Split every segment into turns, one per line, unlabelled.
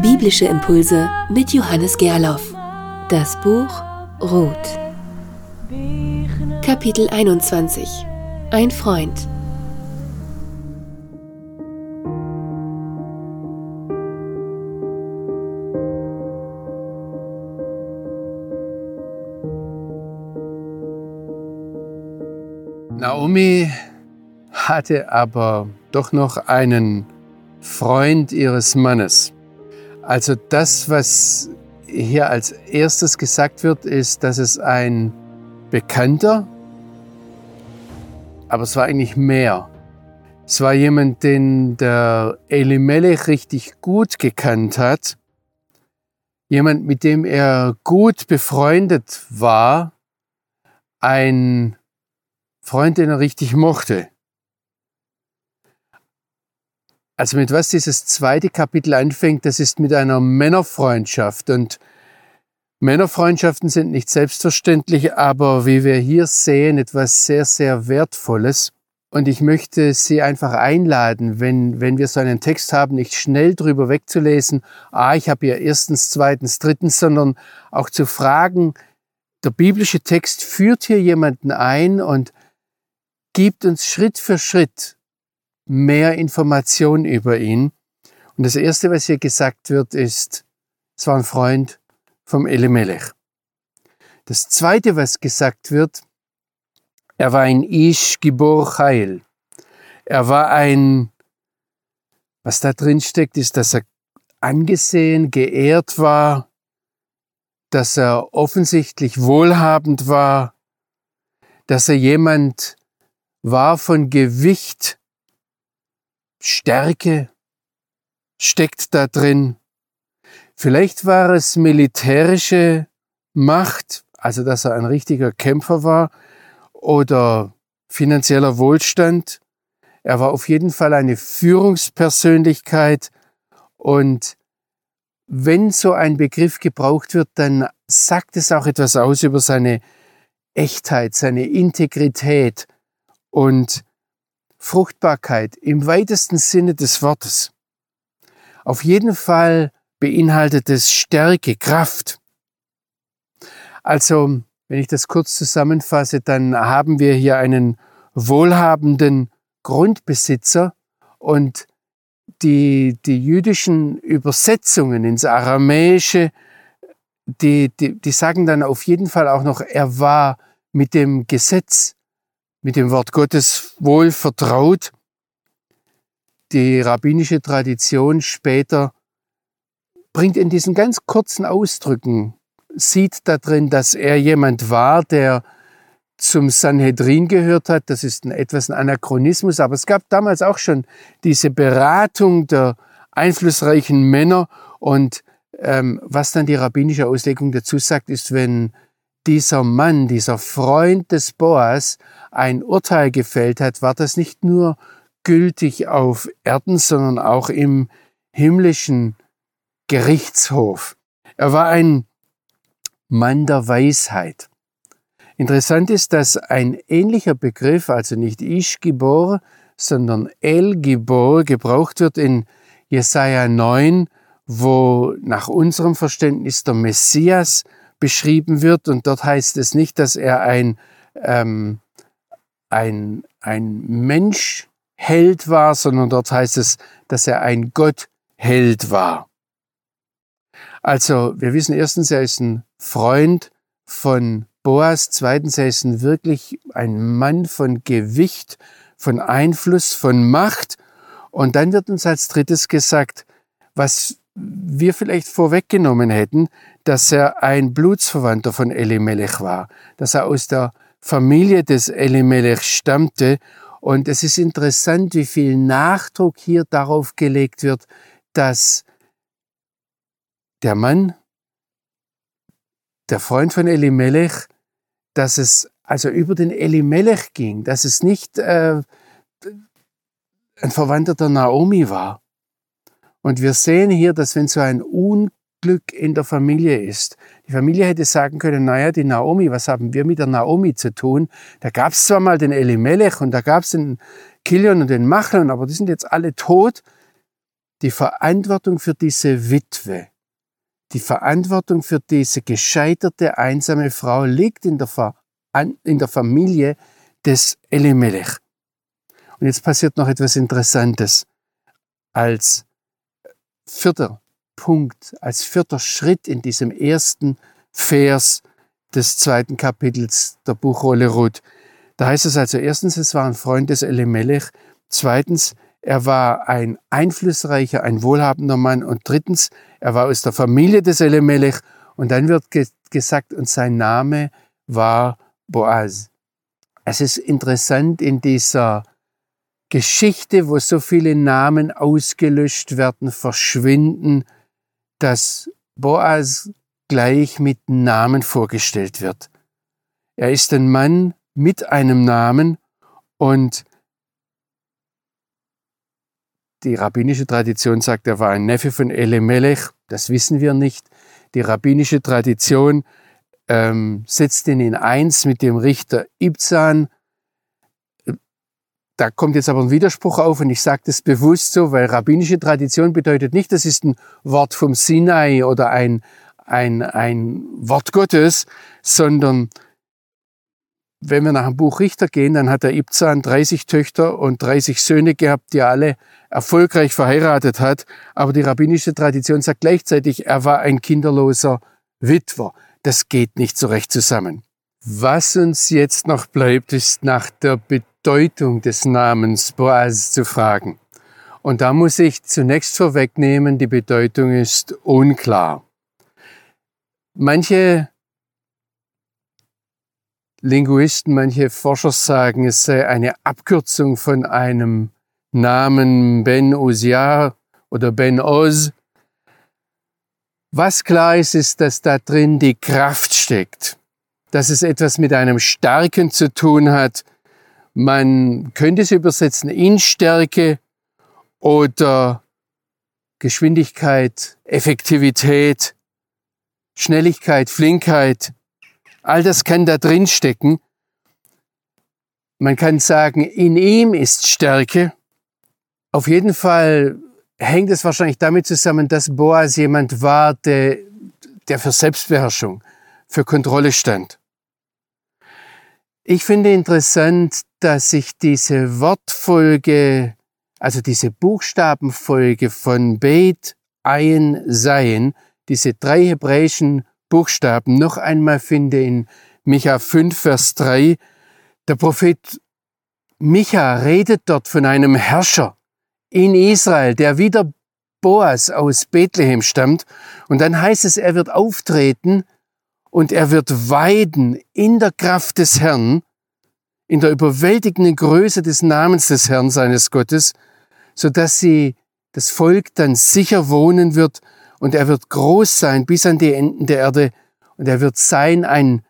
Biblische Impulse mit Johannes Gerloff. Das Buch Ruth. Kapitel 21. Ein Freund.
Naomi hatte aber doch noch einen Freund ihres Mannes. Also das, was hier als erstes gesagt wird, ist, dass es ein Bekannter, aber es war eigentlich mehr. Es war jemand, den der Elimelech richtig gut gekannt hat. Jemand, mit dem er gut befreundet war. Ein Freund, den er richtig mochte. Also mit was dieses zweite Kapitel anfängt, das ist mit einer Männerfreundschaft. Und Männerfreundschaften sind nicht selbstverständlich, aber wie wir hier sehen, etwas sehr, sehr Wertvolles. Und ich möchte Sie einfach einladen, wenn, wenn wir so einen Text haben, nicht schnell drüber wegzulesen, ah, ich habe hier erstens, zweitens, drittens, sondern auch zu fragen, der biblische Text führt hier jemanden ein und gibt uns Schritt für Schritt mehr Informationen über ihn. Und das Erste, was hier gesagt wird, ist, es war ein Freund vom Elimelech. Das Zweite, was gesagt wird, er war ein Ish Gibor Chail. Er war ein, was da drin steckt, ist, dass er angesehen, geehrt war, dass er offensichtlich wohlhabend war, dass er jemand war von Gewicht, Stärke steckt da drin. Vielleicht war es militärische Macht, also dass er ein richtiger Kämpfer war, oder finanzieller Wohlstand. Er war auf jeden Fall eine Führungspersönlichkeit und wenn so ein Begriff gebraucht wird, dann sagt es auch etwas aus über seine Echtheit, seine Integrität und Fruchtbarkeit im weitesten Sinne des Wortes. Auf jeden Fall beinhaltet es Stärke, Kraft. Also, wenn ich das kurz zusammenfasse, dann haben wir hier einen wohlhabenden Grundbesitzer und die, die jüdischen Übersetzungen ins Aramäische, die, die, die sagen dann auf jeden Fall auch noch, er war mit dem Gesetz mit dem Wort Gottes wohl vertraut. Die rabbinische Tradition später bringt in diesen ganz kurzen Ausdrücken, sieht da drin, dass er jemand war, der zum Sanhedrin gehört hat. Das ist ein, etwas ein Anachronismus, aber es gab damals auch schon diese Beratung der einflussreichen Männer und ähm, was dann die rabbinische Auslegung dazu sagt, ist, wenn dieser Mann, dieser Freund des Boas ein Urteil gefällt hat, war das nicht nur gültig auf Erden, sondern auch im himmlischen Gerichtshof. Er war ein Mann der Weisheit. Interessant ist, dass ein ähnlicher Begriff, also nicht Ish-Gibor, sondern El-Gibor, gebraucht wird in Jesaja 9, wo nach unserem Verständnis der Messias beschrieben wird. Und dort heißt es nicht, dass er ein, ähm, ein, ein Menschheld war, sondern dort heißt es, dass er ein Gottheld war. Also wir wissen erstens, er ist ein Freund von Boas, zweitens, er ist ein wirklich ein Mann von Gewicht, von Einfluss, von Macht. Und dann wird uns als drittes gesagt, was wir vielleicht vorweggenommen hätten, dass er ein Blutsverwandter von Elimelech war, dass er aus der Familie des Elimelech stammte. Und es ist interessant, wie viel Nachdruck hier darauf gelegt wird, dass der Mann, der Freund von Elimelech, dass es also über den Elimelech ging, dass es nicht äh, ein Verwandter der Naomi war, und wir sehen hier, dass wenn so ein Unglück in der Familie ist, die Familie hätte sagen können, naja, die Naomi, was haben wir mit der Naomi zu tun? Da gab es zwar mal den Elimelech und da gab es den Kilion und den Machlon, aber die sind jetzt alle tot. die Verantwortung für diese Witwe, die Verantwortung für diese gescheiterte, einsame Frau liegt in der, Ver in der Familie des Elimelech. Und jetzt passiert noch etwas Interessantes. Als vierter Punkt, als vierter Schritt in diesem ersten Vers des zweiten Kapitels der Buchrolle Ruth. Da heißt es also erstens, es war ein Freund des Elimelech. Zweitens, er war ein einflussreicher, ein wohlhabender Mann. Und drittens, er war aus der Familie des Elimelech. Und dann wird ge gesagt, und sein Name war Boaz. Es ist interessant in dieser Geschichte, wo so viele Namen ausgelöscht werden, verschwinden, dass Boaz gleich mit Namen vorgestellt wird. Er ist ein Mann mit einem Namen und die rabbinische Tradition sagt, er war ein Neffe von Elimelech. Das wissen wir nicht. Die rabbinische Tradition ähm, setzt ihn in eins mit dem Richter Ibzan. Da kommt jetzt aber ein Widerspruch auf und ich sage das bewusst so, weil rabbinische Tradition bedeutet nicht, das ist ein Wort vom Sinai oder ein, ein, ein Wort Gottes, sondern wenn wir nach dem Buch Richter gehen, dann hat der Ibzan 30 Töchter und 30 Söhne gehabt, die er alle erfolgreich verheiratet hat. Aber die rabbinische Tradition sagt gleichzeitig, er war ein kinderloser Witwer. Das geht nicht so recht zusammen. Was uns jetzt noch bleibt, ist nach der Bedeutung des Namens Boaz zu fragen. Und da muss ich zunächst vorwegnehmen, die Bedeutung ist unklar. Manche Linguisten, manche Forscher sagen, es sei eine Abkürzung von einem Namen Ben Uziah oder Ben Oz. Was klar ist, ist, dass da drin die Kraft steckt, dass es etwas mit einem Starken zu tun hat. Man könnte es übersetzen in Stärke oder Geschwindigkeit, Effektivität, Schnelligkeit, Flinkheit, All das kann da drin stecken. Man kann sagen, in ihm ist Stärke. Auf jeden Fall hängt es wahrscheinlich damit zusammen, dass Boas jemand war, der, der für Selbstbeherrschung, für Kontrolle stand. Ich finde interessant, dass sich diese Wortfolge, also diese Buchstabenfolge von Beit, Ein, Sein, diese drei hebräischen Buchstaben noch einmal finde in Micha 5, Vers 3. Der Prophet Micha redet dort von einem Herrscher in Israel, der wieder Boas aus Bethlehem stammt. Und dann heißt es, er wird auftreten und er wird weiden in der Kraft des Herrn, in der überwältigenden Größe des Namens des Herrn seines Gottes, so dass sie das Volk dann sicher wohnen wird und er wird groß sein bis an die Enden der Erde und er wird sein ein,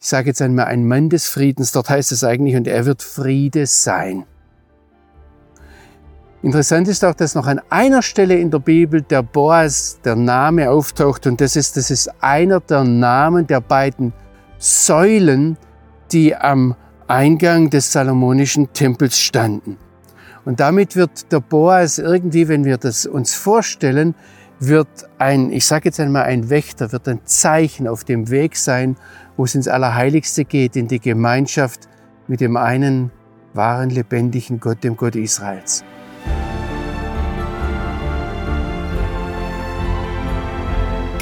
ich sage jetzt einmal, ein Mann des Friedens, dort heißt es eigentlich, und er wird Friede sein. Interessant ist auch, dass noch an einer Stelle in der Bibel der Boas, der Name auftaucht und das ist, das ist einer der Namen der beiden Säulen, die am Eingang des Salomonischen Tempels standen. Und damit wird der Boas irgendwie, wenn wir das uns vorstellen, wird ein, ich sage jetzt einmal ein Wächter, wird ein Zeichen auf dem Weg sein, wo es ins Allerheiligste geht, in die Gemeinschaft mit dem einen wahren, lebendigen Gott, dem Gott Israels.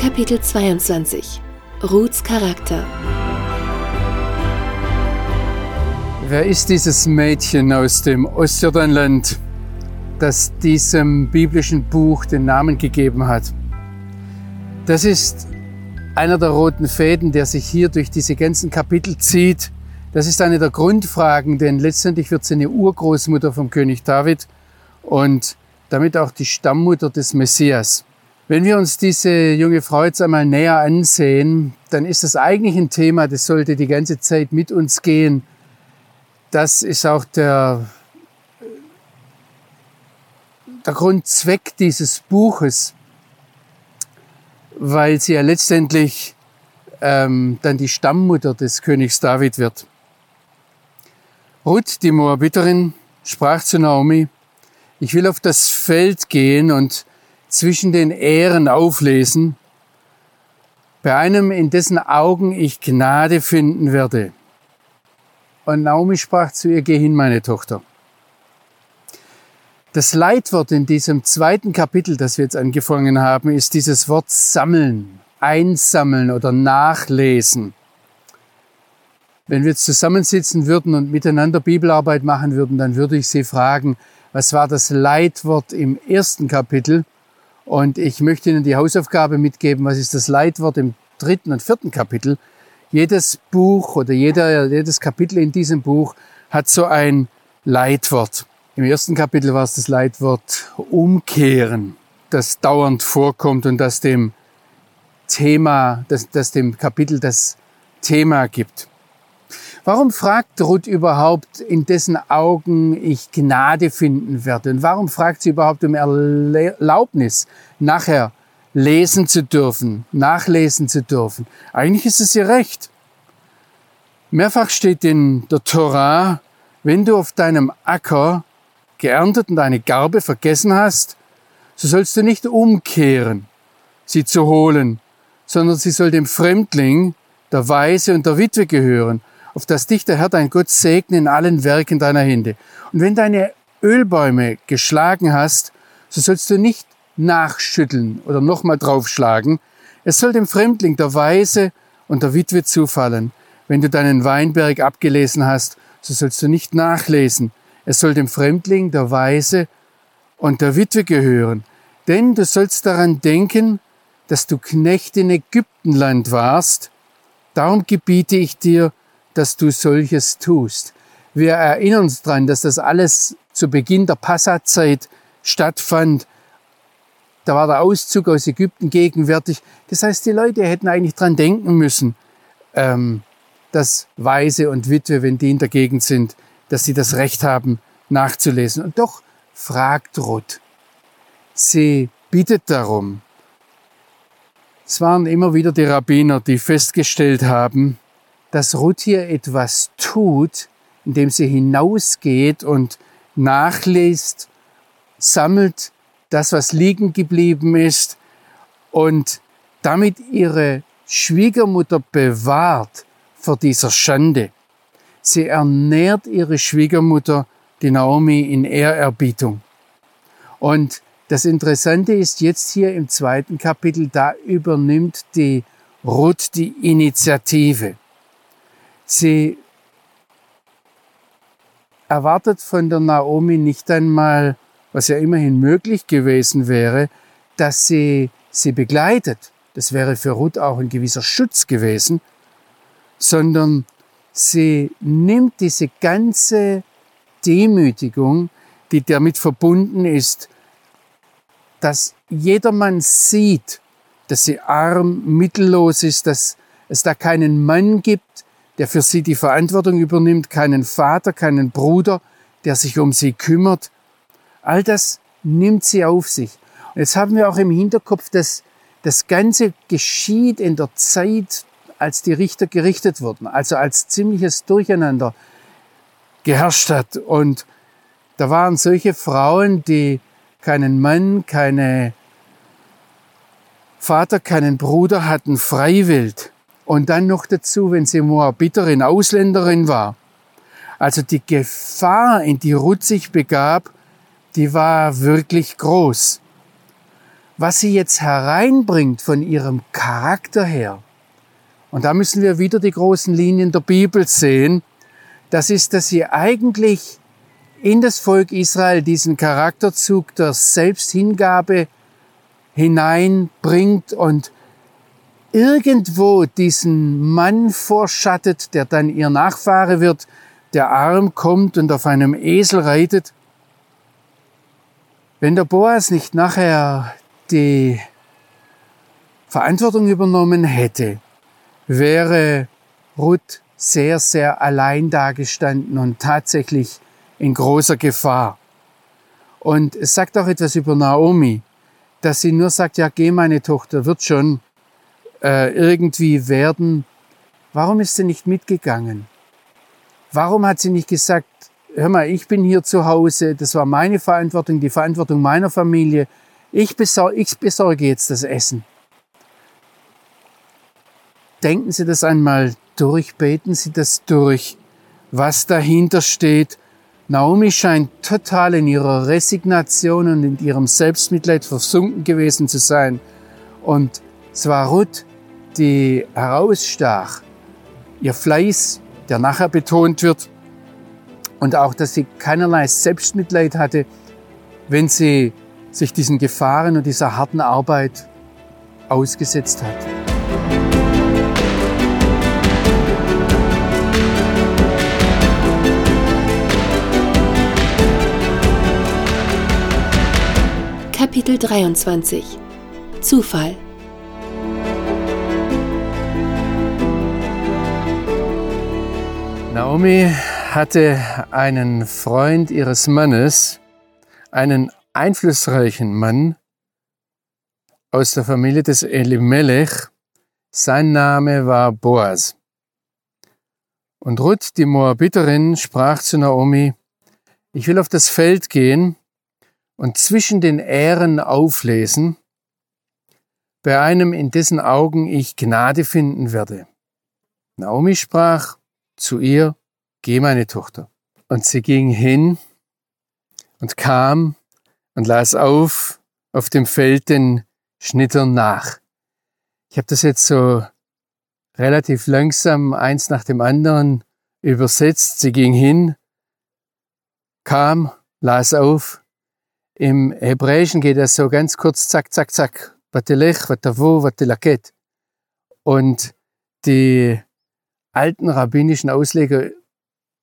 Kapitel 22 Ruths Charakter
Wer ist dieses Mädchen aus dem Ostjordanland? das diesem biblischen Buch den Namen gegeben hat. Das ist einer der roten Fäden, der sich hier durch diese ganzen Kapitel zieht. Das ist eine der Grundfragen, denn letztendlich wird sie eine Urgroßmutter vom König David und damit auch die Stammmutter des Messias. Wenn wir uns diese junge Frau jetzt einmal näher ansehen, dann ist das eigentlich ein Thema, das sollte die ganze Zeit mit uns gehen. Das ist auch der der Grundzweck dieses Buches, weil sie ja letztendlich ähm, dann die Stammmutter des Königs David wird. Ruth, die Moabiterin, sprach zu Naomi, Ich will auf das Feld gehen und zwischen den Ähren auflesen, bei einem, in dessen Augen ich Gnade finden werde. Und Naomi sprach zu ihr, geh hin, meine Tochter. Das Leitwort in diesem zweiten Kapitel, das wir jetzt angefangen haben, ist dieses Wort sammeln, einsammeln oder nachlesen. Wenn wir jetzt zusammensitzen würden und miteinander Bibelarbeit machen würden, dann würde ich Sie fragen, was war das Leitwort im ersten Kapitel? Und ich möchte Ihnen die Hausaufgabe mitgeben, was ist das Leitwort im dritten und vierten Kapitel? Jedes Buch oder jeder, jedes Kapitel in diesem Buch hat so ein Leitwort. Im ersten Kapitel war es das Leitwort Umkehren, das dauernd vorkommt und das dem Thema, das, das dem Kapitel das Thema gibt. Warum fragt Ruth überhaupt, in dessen Augen ich Gnade finden werde? Und warum fragt sie überhaupt um Erlaubnis, nachher lesen zu dürfen, nachlesen zu dürfen? Eigentlich ist es ihr recht. Mehrfach steht in der Torah, wenn du auf deinem Acker geerntet und deine Garbe vergessen hast, so sollst du nicht umkehren, sie zu holen, sondern sie soll dem Fremdling, der Weise und der Witwe gehören auf das dich der Herr dein Gott segne in allen Werken deiner Hände. Und wenn deine Ölbäume geschlagen hast, so sollst du nicht nachschütteln oder nochmal draufschlagen. Es soll dem Fremdling, der Weise und der Witwe zufallen. Wenn du deinen Weinberg abgelesen hast, so sollst du nicht nachlesen. Es soll dem Fremdling, der Weise und der Witwe gehören. Denn du sollst daran denken, dass du Knecht in Ägyptenland warst. Darum gebiete ich dir, dass du solches tust. Wir erinnern uns daran, dass das alles zu Beginn der Passazeit stattfand. Da war der Auszug aus Ägypten gegenwärtig. Das heißt, die Leute hätten eigentlich dran denken müssen, ähm, dass Weise und Witwe, wenn die in der Gegend sind, dass sie das Recht haben, nachzulesen. Und doch fragt Ruth. Sie bittet darum. Es waren immer wieder die Rabbiner, die festgestellt haben, dass Ruth hier etwas tut, indem sie hinausgeht und nachliest, sammelt das, was liegen geblieben ist und damit ihre Schwiegermutter bewahrt vor dieser Schande. Sie ernährt ihre Schwiegermutter, die Naomi, in Ehrerbietung. Und das Interessante ist jetzt hier im zweiten Kapitel, da übernimmt die Ruth die Initiative. Sie erwartet von der Naomi nicht einmal, was ja immerhin möglich gewesen wäre, dass sie sie begleitet. Das wäre für Ruth auch ein gewisser Schutz gewesen, sondern sie nimmt diese ganze Demütigung, die damit verbunden ist, dass jedermann sieht, dass sie arm, mittellos ist, dass es da keinen Mann gibt, der für sie die Verantwortung übernimmt, keinen Vater, keinen Bruder, der sich um sie kümmert. All das nimmt sie auf sich. Und jetzt haben wir auch im Hinterkopf, dass das Ganze geschieht in der Zeit, als die Richter gerichtet wurden, also als ziemliches Durcheinander geherrscht hat. Und da waren solche Frauen, die keinen Mann, keine Vater, keinen Bruder hatten, freiwillig. Und dann noch dazu, wenn sie Moabiterin, Ausländerin war. Also die Gefahr, in die Ruth sich begab, die war wirklich groß. Was sie jetzt hereinbringt von ihrem Charakter her, und da müssen wir wieder die großen Linien der Bibel sehen, das ist, dass sie eigentlich in das Volk Israel diesen Charakterzug der Selbsthingabe hineinbringt und irgendwo diesen Mann vorschattet, der dann ihr Nachfahre wird, der arm kommt und auf einem Esel reitet. Wenn der Boas nicht nachher die Verantwortung übernommen hätte, wäre Ruth sehr, sehr allein dagestanden und tatsächlich in großer Gefahr. Und es sagt auch etwas über Naomi, dass sie nur sagt, ja, geh meine Tochter, wird schon, äh, irgendwie werden. Warum ist sie nicht mitgegangen? Warum hat sie nicht gesagt, hör mal, ich bin hier zu Hause, das war meine Verantwortung, die Verantwortung meiner Familie. Ich, besor ich besorge jetzt das Essen. Denken Sie das einmal durch, beten Sie das durch, was dahinter steht. Naomi scheint total in ihrer Resignation und in ihrem Selbstmitleid versunken gewesen zu sein. Und es war Ruth, die herausstach. Ihr Fleiß, der nachher betont wird. Und auch, dass sie keinerlei Selbstmitleid hatte, wenn sie sich diesen Gefahren und dieser harten Arbeit ausgesetzt hat.
Kapitel 23 Zufall
Naomi hatte einen Freund ihres Mannes, einen einflussreichen Mann aus der Familie des Elimelech. Sein Name war Boas. Und Ruth, die Moabiterin, sprach zu Naomi, ich will auf das Feld gehen und zwischen den Ähren auflesen, bei einem, in dessen Augen ich Gnade finden werde. Naomi sprach, zu ihr, geh meine Tochter. Und sie ging hin und kam und las auf auf dem Feld den Schnittern nach. Ich habe das jetzt so relativ langsam eins nach dem anderen übersetzt. Sie ging hin, kam, las auf. Im Hebräischen geht das so ganz kurz, zack, zack, zack. Vatelech, vatavo, vatelaket. Und die alten rabbinischen Ausleger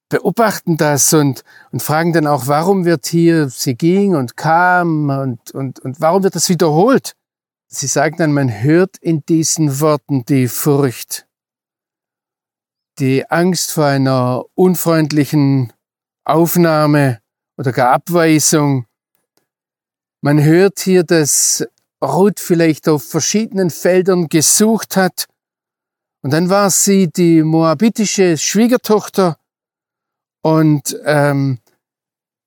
beobachten das und, und fragen dann auch, warum wird hier, sie ging und kam und, und, und warum wird das wiederholt? Sie sagen dann, man hört in diesen Worten die Furcht, die Angst vor einer unfreundlichen Aufnahme oder gar Abweisung. Man hört hier, dass Ruth vielleicht auf verschiedenen Feldern gesucht hat und dann war sie die moabitische Schwiegertochter und ähm,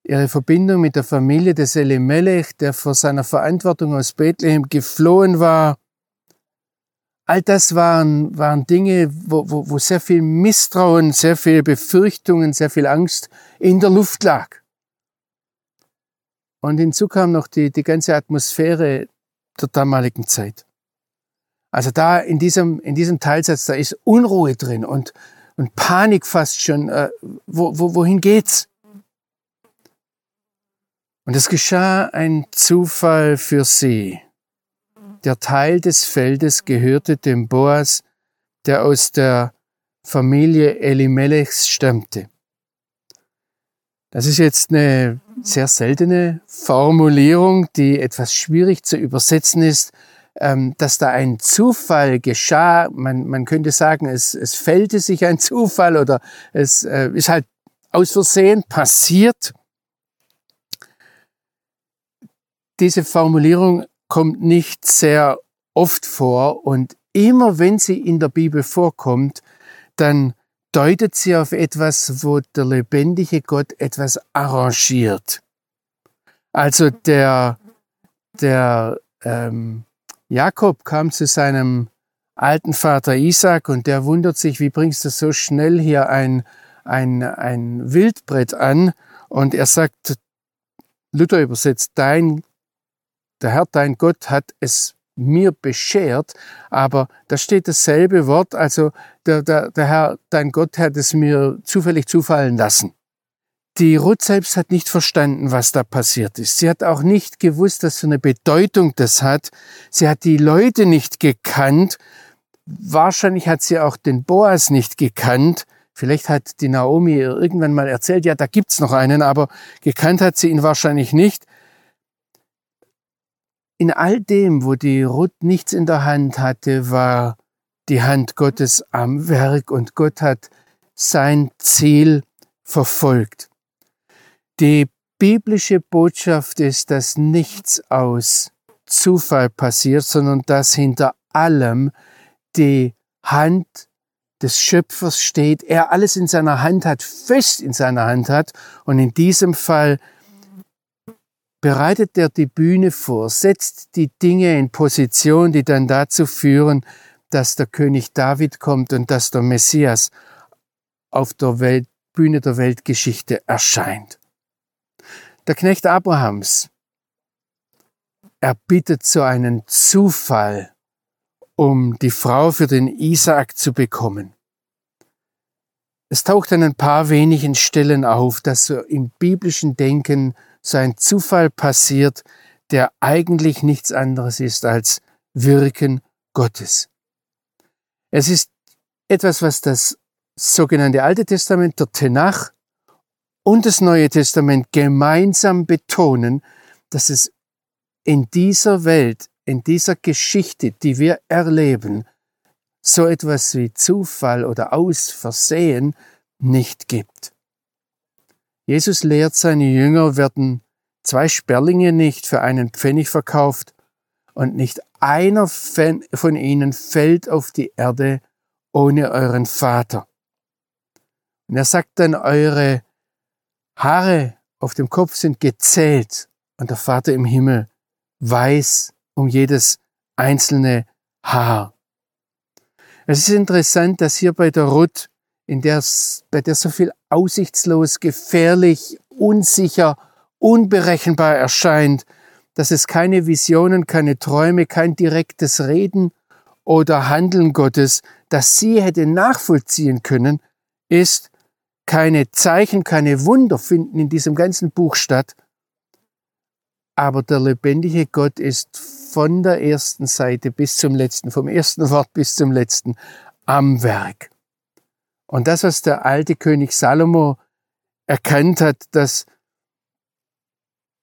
ihre Verbindung mit der Familie des Elimelech, der vor seiner Verantwortung aus Bethlehem geflohen war. All das waren, waren Dinge, wo, wo, wo sehr viel Misstrauen, sehr viel Befürchtungen, sehr viel Angst in der Luft lag. Und hinzu kam noch die, die ganze Atmosphäre der damaligen Zeit. Also da in diesem, in diesem Teilsatz, da ist Unruhe drin und, und Panik fast schon. Äh, wo, wo, wohin geht's? Und es geschah ein Zufall für sie. Der Teil des Feldes gehörte dem Boas, der aus der Familie Elimelechs stammte. Das ist jetzt eine sehr seltene Formulierung, die etwas schwierig zu übersetzen ist ähm, dass da ein Zufall geschah. Man, man könnte sagen, es, es fällte sich ein Zufall oder es äh, ist halt aus Versehen passiert. Diese Formulierung kommt nicht sehr oft vor und immer wenn sie in der Bibel vorkommt, dann deutet sie auf etwas, wo der lebendige Gott etwas arrangiert. Also der, der ähm, Jakob kam zu seinem alten Vater Isaac und der wundert sich, wie bringst du so schnell hier ein, ein, ein Wildbrett an? Und er sagt, Luther übersetzt, dein, der Herr, dein Gott hat es mir beschert, aber da steht dasselbe Wort, also der, der, der Herr, dein Gott hat es mir zufällig zufallen lassen. Die Ruth selbst hat nicht verstanden, was da passiert ist. Sie hat auch nicht gewusst, dass so eine Bedeutung das hat. Sie hat die Leute nicht gekannt. Wahrscheinlich hat sie auch den Boas nicht gekannt. Vielleicht hat die Naomi irgendwann mal erzählt, ja, da gibt's noch einen, aber gekannt hat sie ihn wahrscheinlich nicht. In all dem, wo die Ruth nichts in der Hand hatte, war die Hand Gottes am Werk und Gott hat sein Ziel verfolgt. Die biblische Botschaft ist, dass nichts aus Zufall passiert, sondern dass hinter allem die Hand des Schöpfers steht, er alles in seiner Hand hat, fest in seiner Hand hat. Und in diesem Fall bereitet er die Bühne vor, setzt die Dinge in Position, die dann dazu führen, dass der König David kommt und dass der Messias auf der Welt, Bühne der Weltgeschichte erscheint. Der Knecht Abrahams, er bittet so einen Zufall, um die Frau für den Isaak zu bekommen. Es taucht an ein paar wenigen Stellen auf, dass so im biblischen Denken so ein Zufall passiert, der eigentlich nichts anderes ist als Wirken Gottes. Es ist etwas, was das sogenannte Alte Testament, der Tenach und das Neue Testament gemeinsam betonen, dass es in dieser Welt, in dieser Geschichte, die wir erleben, so etwas wie Zufall oder Ausversehen nicht gibt. Jesus lehrt, seine Jünger werden zwei Sperlinge nicht für einen Pfennig verkauft und nicht einer von ihnen fällt auf die Erde ohne euren Vater. Und er sagt dann, eure Haare auf dem Kopf sind gezählt und der Vater im Himmel weiß um jedes einzelne Haar. Es ist interessant, dass hier bei der Ruth in der, bei der so viel aussichtslos, gefährlich, unsicher, unberechenbar erscheint, dass es keine Visionen, keine Träume, kein direktes Reden oder Handeln Gottes, das sie hätte nachvollziehen können, ist, keine Zeichen, keine Wunder finden in diesem ganzen Buch statt. Aber der lebendige Gott ist von der ersten Seite bis zum letzten, vom ersten Wort bis zum letzten am Werk. Und das, was der alte König Salomo erkannt hat, dass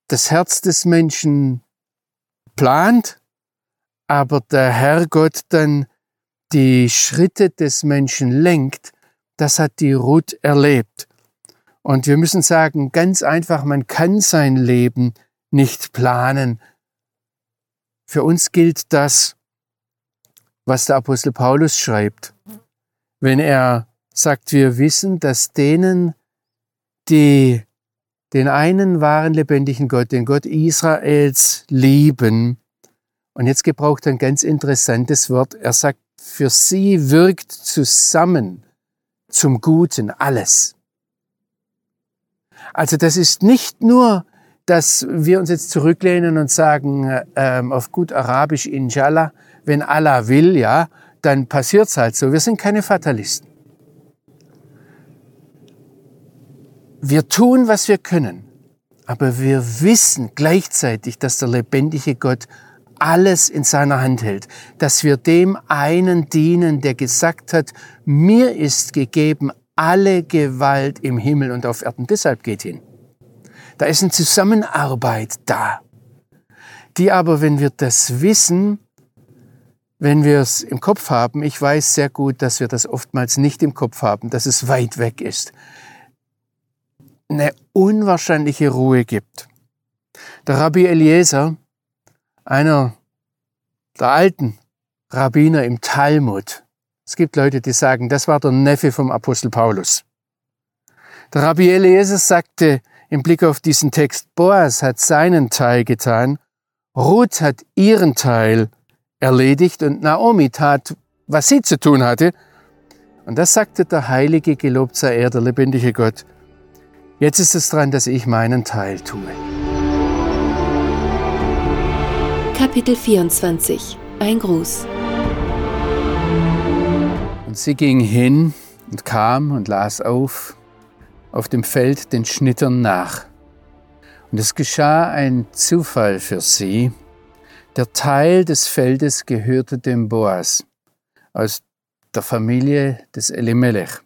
das Herz des Menschen plant, aber der Herrgott dann die Schritte des Menschen lenkt, das hat die Ruth erlebt. Und wir müssen sagen, ganz einfach, man kann sein Leben nicht planen. Für uns gilt das, was der Apostel Paulus schreibt. Wenn er sagt, wir wissen, dass denen, die den einen wahren lebendigen Gott, den Gott Israels lieben, und jetzt gebraucht er ein ganz interessantes Wort, er sagt, für sie wirkt zusammen zum Guten alles. Also das ist nicht nur, dass wir uns jetzt zurücklehnen und sagen, ähm, auf gut Arabisch, Inshallah, wenn Allah will, ja, dann passiert's halt so. Wir sind keine Fatalisten. Wir tun, was wir können, aber wir wissen gleichzeitig, dass der lebendige Gott alles in seiner Hand hält, dass wir dem einen dienen, der gesagt hat, mir ist gegeben alle Gewalt im Himmel und auf Erden. Deshalb geht hin. Da ist eine Zusammenarbeit da, die aber, wenn wir das wissen, wenn wir es im Kopf haben, ich weiß sehr gut, dass wir das oftmals nicht im Kopf haben, dass es weit weg ist, eine unwahrscheinliche Ruhe gibt. Der Rabbi Eliezer, einer der alten Rabbiner im Talmud, es gibt Leute, die sagen, das war der Neffe vom Apostel Paulus. Der Rabbi Eliezer sagte im Blick auf diesen Text, Boas hat seinen Teil getan, Ruth hat ihren Teil erledigt und Naomi tat, was sie zu tun hatte. Und das sagte der heilige, gelobt sei er, der lebendige Gott. Jetzt ist es dran, dass ich meinen Teil tue.
Kapitel 24 Ein Gruß
Und sie ging hin und kam und las auf, auf dem Feld den Schnittern nach. Und es geschah ein Zufall für sie. Der Teil des Feldes gehörte dem Boas aus der Familie des Elimelech.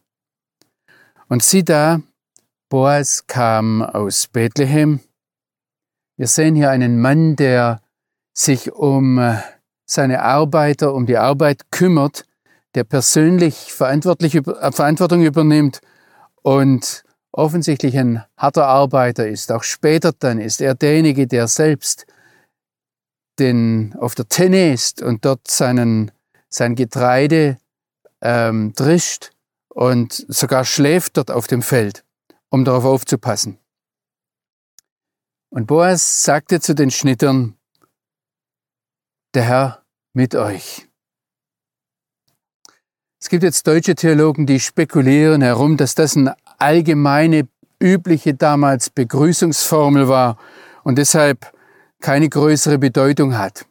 Und sie da, Boas kam aus Bethlehem. Wir sehen hier einen Mann, der sich um äh, seine Arbeiter, um die Arbeit kümmert, der persönlich äh, Verantwortung übernimmt und offensichtlich ein harter Arbeiter ist. Auch später dann ist er derjenige, der selbst den, auf der Tenne ist und dort seinen, sein Getreide ähm, drischt und sogar schläft dort auf dem Feld, um darauf aufzupassen. Und Boas sagte zu den Schnittern, der Herr mit euch. Es gibt jetzt deutsche Theologen, die spekulieren herum, dass das eine allgemeine, übliche damals Begrüßungsformel war und deshalb keine größere Bedeutung hat.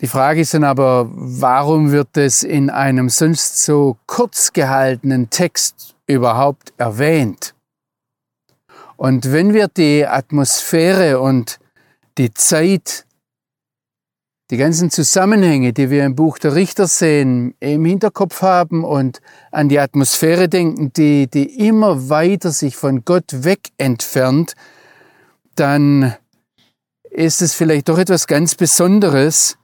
Die Frage ist dann aber, warum wird es in einem sonst so kurz gehaltenen Text überhaupt erwähnt? Und wenn wir die Atmosphäre und die Zeit, die ganzen Zusammenhänge, die wir im Buch der Richter sehen, im Hinterkopf haben und an die Atmosphäre denken, die, die immer weiter sich von Gott weg entfernt, dann ist es vielleicht doch etwas ganz Besonderes,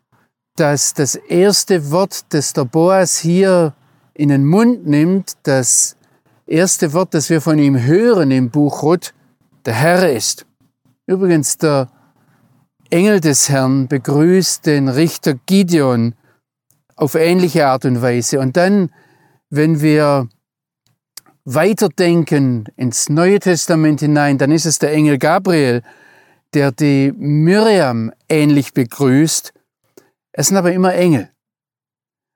dass das erste Wort, das der Boas hier in den Mund nimmt, das erste Wort, das wir von ihm hören im Buch Ruth, der Herr ist. Übrigens, der Engel des Herrn begrüßt den Richter Gideon auf ähnliche Art und Weise. Und dann, wenn wir weiterdenken ins Neue Testament hinein, dann ist es der Engel Gabriel, der die Miriam ähnlich begrüßt es sind aber immer Engel.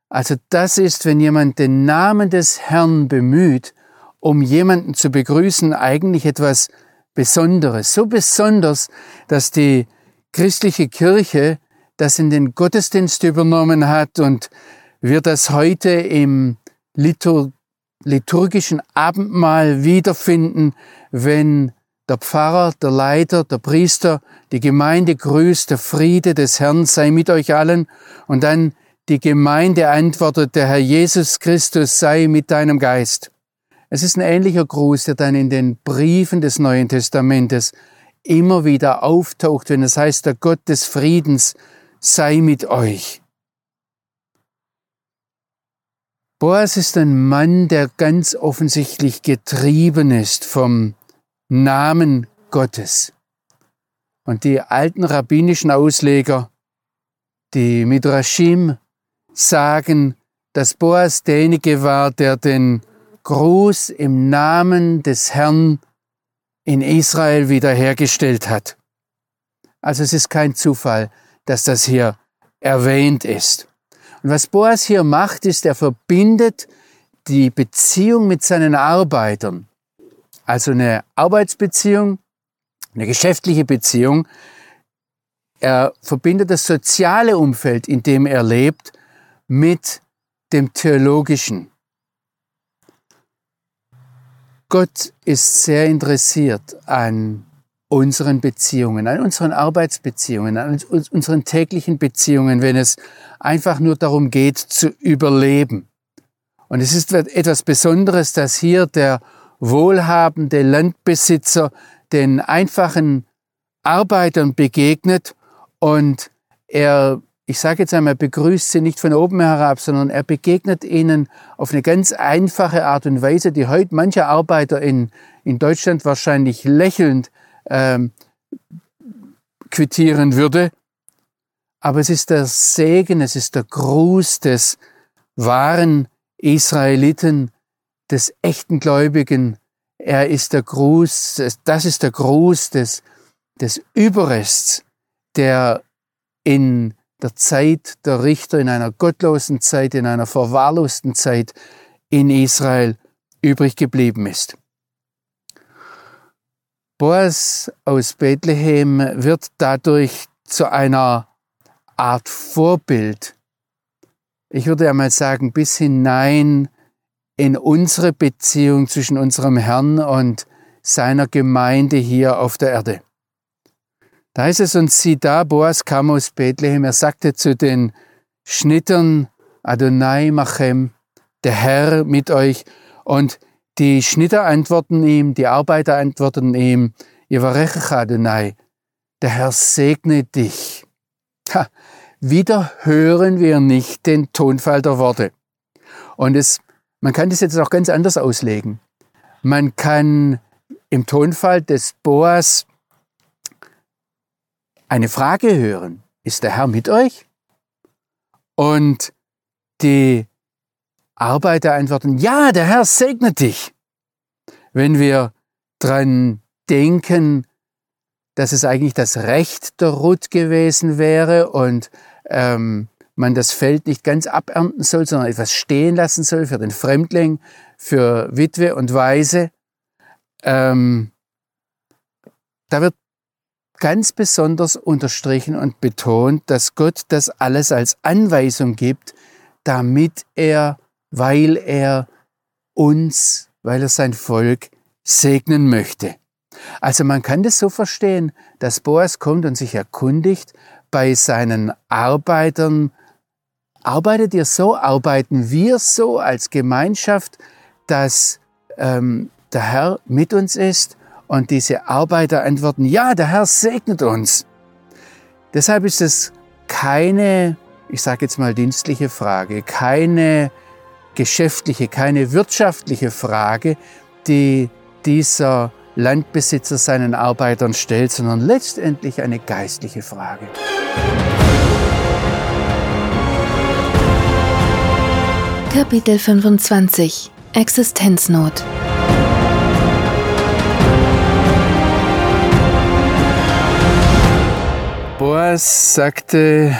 Also das ist, wenn jemand den Namen des Herrn bemüht, um jemanden zu begrüßen, eigentlich etwas Besonderes. So besonders, dass die christliche Kirche das in den Gottesdienst übernommen hat und wir das heute im Litur liturgischen Abendmahl wiederfinden, wenn der Pfarrer, der Leiter, der Priester, die Gemeinde grüßt, der Friede des Herrn sei mit euch allen und dann die Gemeinde antwortet, der Herr Jesus Christus sei mit deinem Geist. Es ist ein ähnlicher Gruß, der dann in den Briefen des Neuen Testamentes immer wieder auftaucht, wenn es heißt, der Gott des Friedens sei mit euch. Boas ist ein Mann, der ganz offensichtlich getrieben ist vom Namen Gottes. Und die alten rabbinischen Ausleger, die Midrashim, sagen, dass Boas derjenige war, der den Gruß im Namen des Herrn in Israel wiederhergestellt hat. Also es ist kein Zufall, dass das hier erwähnt ist. Und was Boas hier macht, ist, er verbindet die Beziehung mit seinen Arbeitern also eine Arbeitsbeziehung, eine geschäftliche Beziehung. Er verbindet das soziale Umfeld, in dem er lebt, mit dem theologischen. Gott ist sehr interessiert an unseren Beziehungen, an unseren Arbeitsbeziehungen, an unseren täglichen Beziehungen, wenn es einfach nur darum geht zu überleben. Und es ist etwas Besonderes, dass hier der wohlhabende Landbesitzer den einfachen Arbeitern begegnet und er, ich sage jetzt einmal, begrüßt sie nicht von oben herab, sondern er begegnet ihnen auf eine ganz einfache Art und Weise, die heute mancher Arbeiter in, in Deutschland wahrscheinlich lächelnd ähm, quittieren würde. Aber es ist der Segen, es ist der Gruß des wahren Israeliten, des echten Gläubigen. Er ist der Gruß, das ist der Gruß des, des Überrests, der in der Zeit der Richter, in einer gottlosen Zeit, in einer verwahrlosten Zeit in Israel übrig geblieben ist. Boas aus Bethlehem wird dadurch zu einer Art Vorbild, ich würde einmal sagen, bis hinein in unsere Beziehung zwischen unserem Herrn und seiner Gemeinde hier auf der Erde. Da heißt es, und sieh da, Boas kam aus Bethlehem, er sagte zu den Schnittern, Adonai Machem, der Herr mit euch, und die Schnitter antworten ihm, die Arbeiter antworten ihm, Yevarechach Adonai, der Herr segne dich. Ha, wieder hören wir nicht den Tonfall der Worte. Und es man kann das jetzt auch ganz anders auslegen. Man kann im Tonfall des Boas eine Frage hören. Ist der Herr mit euch? Und die Arbeiter antworten, ja, der Herr segnet dich. Wenn wir dran denken, dass es eigentlich das Recht der Ruth gewesen wäre und ähm, man das Feld nicht ganz abernten soll, sondern etwas stehen lassen soll für den Fremdling, für Witwe und Waise. Ähm, da wird ganz besonders unterstrichen und betont, dass Gott das alles als Anweisung gibt, damit er, weil er uns, weil er sein Volk segnen möchte. Also man kann das so verstehen, dass Boas kommt und sich erkundigt bei seinen Arbeitern, arbeitet ihr so, arbeiten wir so als Gemeinschaft, dass ähm, der Herr mit uns ist und diese Arbeiter antworten, ja, der Herr segnet uns. Deshalb ist es keine, ich sage jetzt mal dienstliche Frage, keine geschäftliche, keine wirtschaftliche Frage, die dieser Landbesitzer seinen Arbeitern stellt, sondern letztendlich eine geistliche Frage.
Kapitel 25 Existenznot
Boas sagte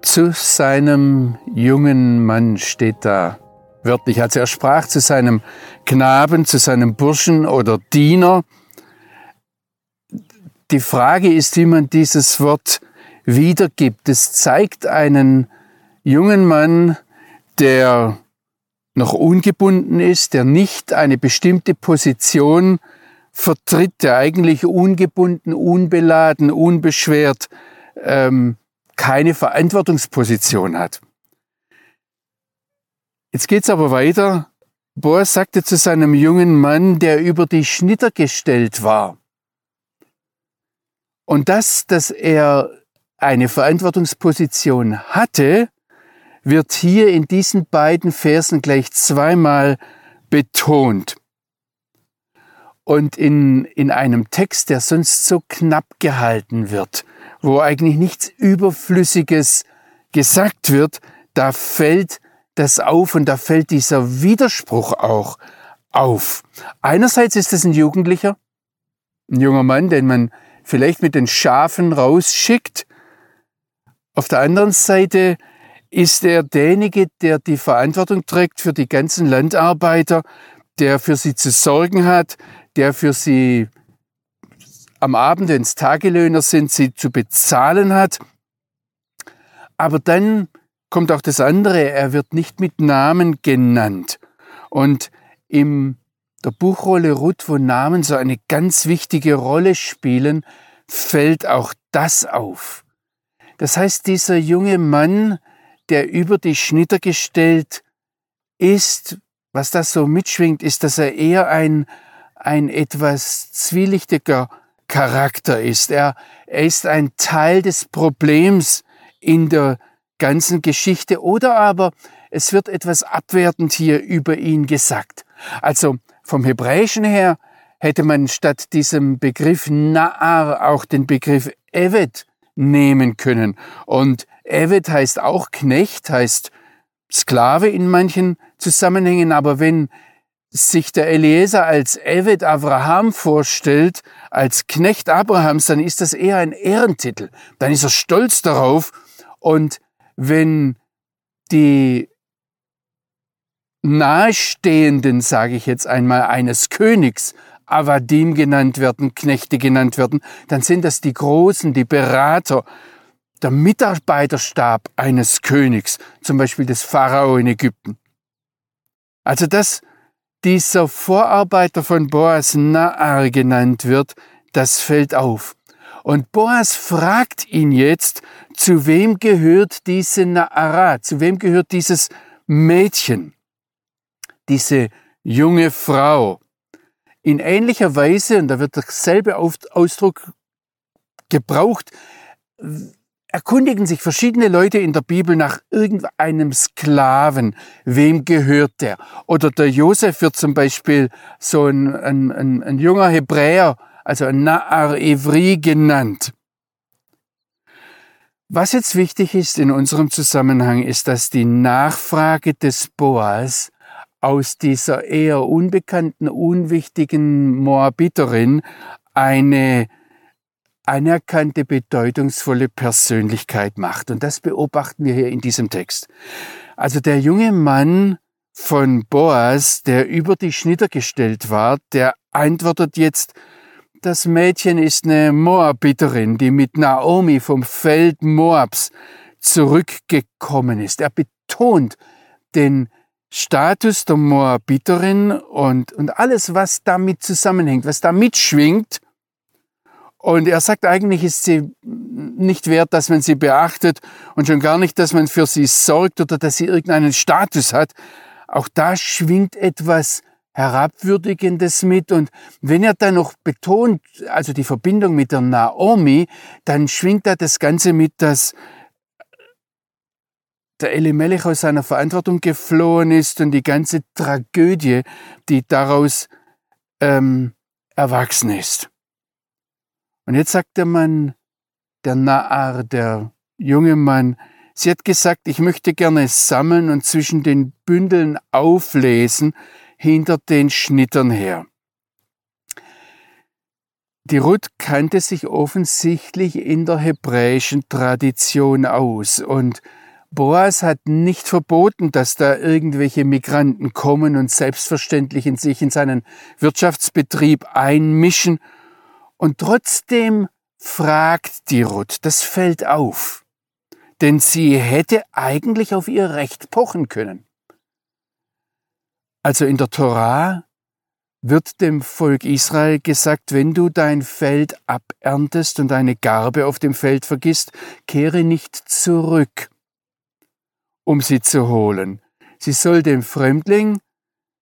zu seinem jungen Mann, steht da wörtlich, also er sprach zu seinem Knaben, zu seinem Burschen oder Diener. Die Frage ist, wie man dieses Wort wiedergibt. Es zeigt einen jungen Mann, der noch ungebunden ist, der nicht eine bestimmte Position vertritt, der eigentlich ungebunden, unbeladen, unbeschwert ähm, keine Verantwortungsposition hat. Jetzt geht's aber weiter. Boas sagte zu seinem jungen Mann, der über die Schnitter gestellt war. Und das, dass er eine Verantwortungsposition hatte, wird hier in diesen beiden Versen gleich zweimal betont und in, in einem Text, der sonst so knapp gehalten wird, wo eigentlich nichts Überflüssiges gesagt wird, da fällt das auf und da fällt dieser Widerspruch auch auf. Einerseits ist es ein Jugendlicher, ein junger Mann, den man vielleicht mit den Schafen rausschickt. Auf der anderen Seite ist er derjenige, der die Verantwortung trägt für die ganzen Landarbeiter, der für sie zu sorgen hat, der für sie am Abend, wenn es Tagelöhner sind, sie zu bezahlen hat. Aber dann kommt auch das andere, er wird nicht mit Namen genannt. Und in der Buchrolle Ruth, wo Namen so eine ganz wichtige Rolle spielen, fällt auch das auf. Das heißt, dieser junge Mann, der über die Schnitter gestellt ist, was das so mitschwingt, ist, dass er eher ein ein etwas zwielichtiger Charakter ist. Er, er ist ein Teil des Problems in der ganzen Geschichte oder aber es wird etwas abwertend hier über ihn gesagt. Also vom Hebräischen her hätte man statt diesem Begriff Naar auch den Begriff Evet nehmen können. Und Evet heißt auch Knecht, heißt Sklave in manchen Zusammenhängen, aber wenn sich der Eliezer als Evet Abraham vorstellt, als Knecht Abrahams, dann ist das eher ein Ehrentitel. Dann ist er stolz darauf. Und wenn die Nahestehenden, sage ich jetzt einmal, eines Königs, Avadim genannt werden, Knechte genannt werden, dann sind das die Großen, die Berater, der Mitarbeiterstab eines Königs, zum Beispiel des Pharao in Ägypten. Also das dieser Vorarbeiter von Boas Naar genannt wird, das fällt auf. Und Boas fragt ihn jetzt, zu wem gehört diese Naara, zu wem gehört dieses Mädchen, diese junge Frau. In ähnlicher Weise, und da wird derselbe Ausdruck gebraucht, erkundigen sich verschiedene Leute in der Bibel nach irgendeinem Sklaven. Wem gehört der? Oder der Josef wird zum Beispiel so ein, ein, ein, ein junger Hebräer, also ein Naar Evri genannt. Was jetzt wichtig ist in unserem Zusammenhang, ist, dass die Nachfrage des Boas aus dieser eher unbekannten, unwichtigen Moabiterin eine anerkannte, bedeutungsvolle Persönlichkeit macht. Und das beobachten wir hier in diesem Text. Also der junge Mann von Boas, der über die Schnitter gestellt war, der antwortet jetzt, das Mädchen ist eine Moabiterin, die mit Naomi vom Feld Moabs zurückgekommen ist. Er betont den Status der Moabiterin und, und alles, was damit zusammenhängt, was da mitschwingt. Und er sagt, eigentlich ist sie nicht wert, dass man sie beachtet und schon gar nicht, dass man für sie sorgt oder dass sie irgendeinen Status hat. Auch da schwingt etwas Herabwürdigendes mit. Und wenn er dann noch betont, also die Verbindung mit der Naomi, dann schwingt da das Ganze mit, dass der Elimelech aus seiner Verantwortung geflohen ist und die ganze Tragödie, die daraus ähm, erwachsen ist. Und jetzt sagt der Mann, der Naar, der junge Mann, sie hat gesagt, ich möchte gerne sammeln und zwischen den Bündeln auflesen, hinter den Schnittern her. Die Ruth kannte sich offensichtlich in der hebräischen Tradition aus und Boas hat nicht verboten, dass da irgendwelche Migranten kommen und selbstverständlich in sich in seinen Wirtschaftsbetrieb einmischen. Und trotzdem fragt die Ruth, das fällt auf, denn sie hätte eigentlich auf ihr Recht pochen können. Also in der Torah wird dem Volk Israel gesagt, wenn du dein Feld aberntest und deine Garbe auf dem Feld vergisst, kehre nicht zurück, um sie zu holen. Sie soll dem Fremdling,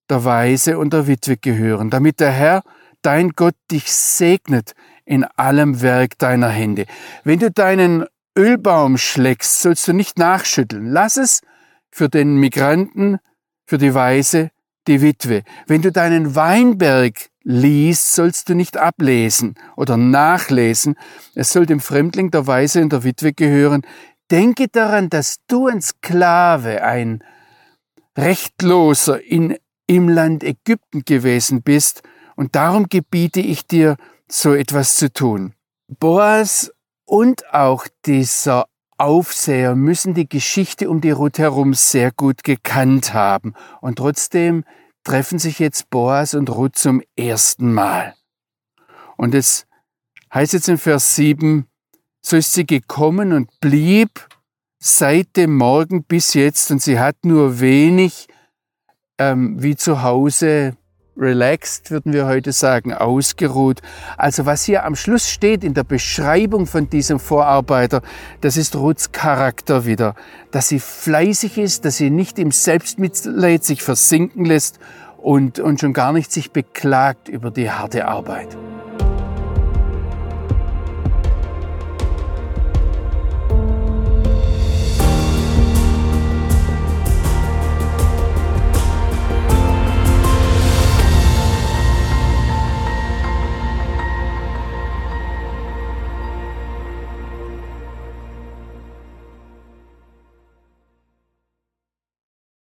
der Weise und der Witwe gehören, damit der Herr, dein Gott, dich segnet in allem Werk deiner Hände. Wenn du deinen Ölbaum schlägst, sollst du nicht nachschütteln. Lass es für den Migranten, für die Weise die Witwe. Wenn du deinen Weinberg liest, sollst du nicht ablesen oder nachlesen. Es soll dem Fremdling der Weise und der Witwe gehören. Denke daran, dass du ein Sklave, ein Rechtloser in, im Land Ägypten gewesen bist und darum gebiete ich dir, so etwas zu tun. Boas und auch dieser Aufseher müssen die Geschichte um die Ruth herum sehr gut gekannt haben. Und trotzdem treffen sich jetzt Boas und Ruth zum ersten Mal. Und es heißt jetzt in Vers 7, so ist sie gekommen und blieb seit dem Morgen bis jetzt und sie hat nur wenig ähm, wie zu Hause relaxed, würden wir heute sagen, ausgeruht. Also was hier am Schluss steht in der Beschreibung von diesem Vorarbeiter, das ist Ruths Charakter wieder. Dass sie fleißig ist, dass sie nicht im Selbstmitleid sich versinken lässt und, und schon gar nicht sich beklagt über die harte Arbeit.